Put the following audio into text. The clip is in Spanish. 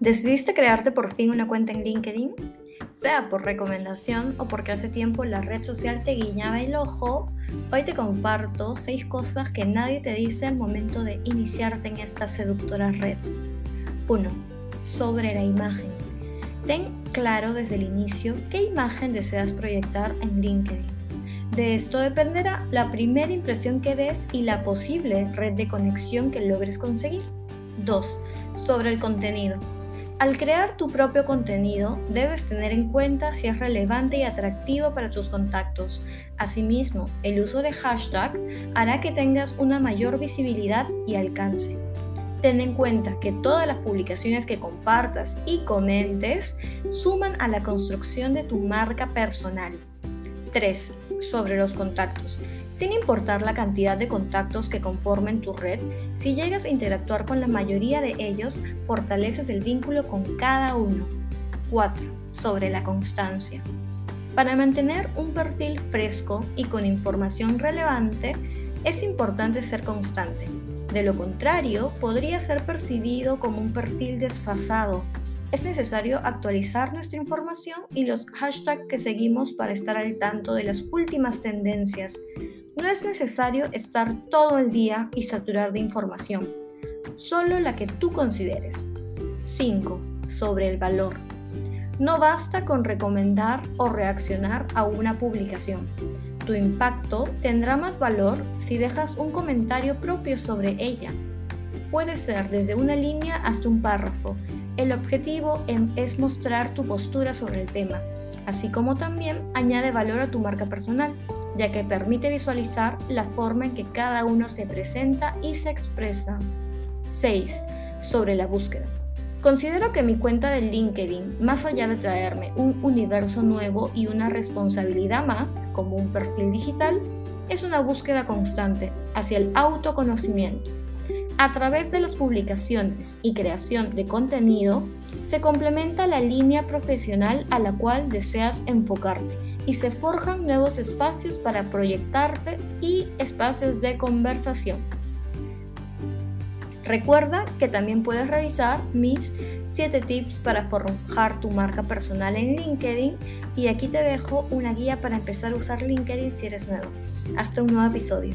¿Decidiste crearte por fin una cuenta en LinkedIn? Sea por recomendación o porque hace tiempo la red social te guiñaba el ojo, hoy te comparto 6 cosas que nadie te dice al momento de iniciarte en esta seductora red. 1. Sobre la imagen. Ten claro desde el inicio qué imagen deseas proyectar en LinkedIn. De esto dependerá la primera impresión que des y la posible red de conexión que logres conseguir. 2. Sobre el contenido. Al crear tu propio contenido, debes tener en cuenta si es relevante y atractivo para tus contactos. Asimismo, el uso de hashtag hará que tengas una mayor visibilidad y alcance. Ten en cuenta que todas las publicaciones que compartas y comentes suman a la construcción de tu marca personal. 3. Sobre los contactos. Sin importar la cantidad de contactos que conformen tu red, si llegas a interactuar con la mayoría de ellos, fortaleces el vínculo con cada uno. 4. Sobre la constancia. Para mantener un perfil fresco y con información relevante, es importante ser constante. De lo contrario, podría ser percibido como un perfil desfasado es necesario actualizar nuestra información y los hashtags que seguimos para estar al tanto de las últimas tendencias. No es necesario estar todo el día y saturar de información, solo la que tú consideres. 5. Sobre el valor. No basta con recomendar o reaccionar a una publicación. Tu impacto tendrá más valor si dejas un comentario propio sobre ella. Puede ser desde una línea hasta un párrafo el objetivo es mostrar tu postura sobre el tema, así como también añade valor a tu marca personal, ya que permite visualizar la forma en que cada uno se presenta y se expresa. 6. Sobre la búsqueda. Considero que mi cuenta de LinkedIn, más allá de traerme un universo nuevo y una responsabilidad más, como un perfil digital, es una búsqueda constante hacia el autoconocimiento a través de las publicaciones y creación de contenido, se complementa la línea profesional a la cual deseas enfocarte y se forjan nuevos espacios para proyectarte y espacios de conversación. Recuerda que también puedes revisar mis 7 tips para forjar tu marca personal en LinkedIn y aquí te dejo una guía para empezar a usar LinkedIn si eres nuevo. Hasta un nuevo episodio.